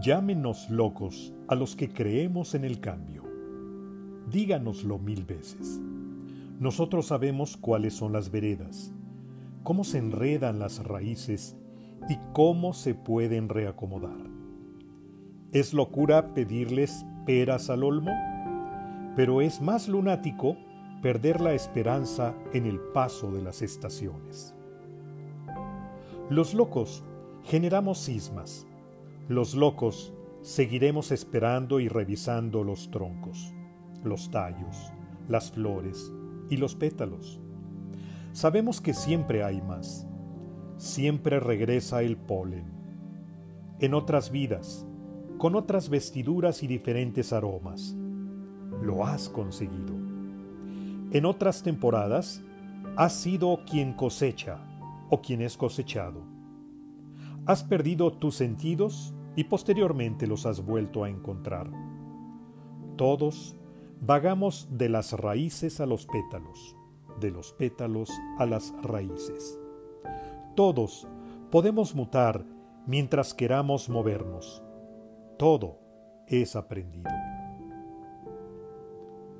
Llámenos locos a los que creemos en el cambio. Díganoslo mil veces. Nosotros sabemos cuáles son las veredas, cómo se enredan las raíces y cómo se pueden reacomodar. ¿Es locura pedirles peras al olmo? Pero es más lunático perder la esperanza en el paso de las estaciones. Los locos generamos cismas. Los locos seguiremos esperando y revisando los troncos, los tallos, las flores y los pétalos. Sabemos que siempre hay más. Siempre regresa el polen. En otras vidas, con otras vestiduras y diferentes aromas. Lo has conseguido. En otras temporadas, has sido quien cosecha o quien es cosechado. Has perdido tus sentidos y posteriormente los has vuelto a encontrar. Todos vagamos de las raíces a los pétalos, de los pétalos a las raíces. Todos podemos mutar mientras queramos movernos. Todo es aprendido.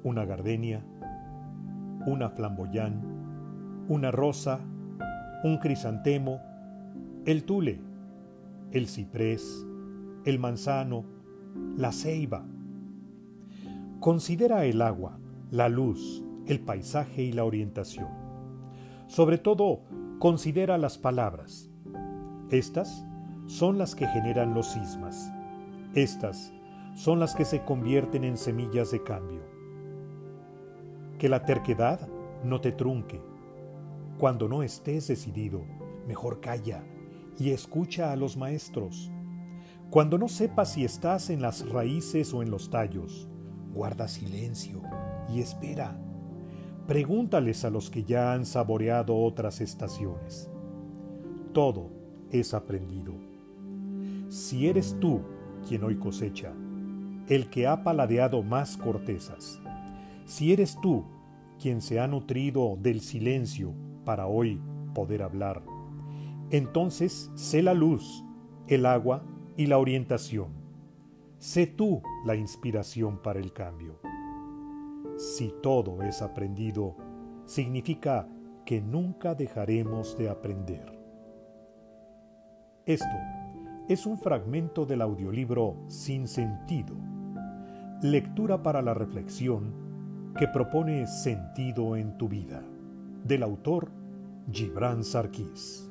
Una gardenia, una flamboyán, una rosa, un crisantemo, el tule, el ciprés, el manzano, la ceiba. Considera el agua, la luz, el paisaje y la orientación. Sobre todo, considera las palabras. Estas son las que generan los sismas. Estas son las que se convierten en semillas de cambio que la terquedad no te trunque. Cuando no estés decidido, mejor calla y escucha a los maestros. Cuando no sepas si estás en las raíces o en los tallos, guarda silencio y espera. Pregúntales a los que ya han saboreado otras estaciones. Todo es aprendido. Si eres tú quien hoy cosecha, el que ha paladeado más cortezas, si eres tú quien se ha nutrido del silencio para hoy poder hablar, entonces sé la luz, el agua y la orientación. Sé tú la inspiración para el cambio. Si todo es aprendido, significa que nunca dejaremos de aprender. Esto es un fragmento del audiolibro Sin Sentido, lectura para la reflexión que propone sentido en tu vida, del autor Gibran Sarkis.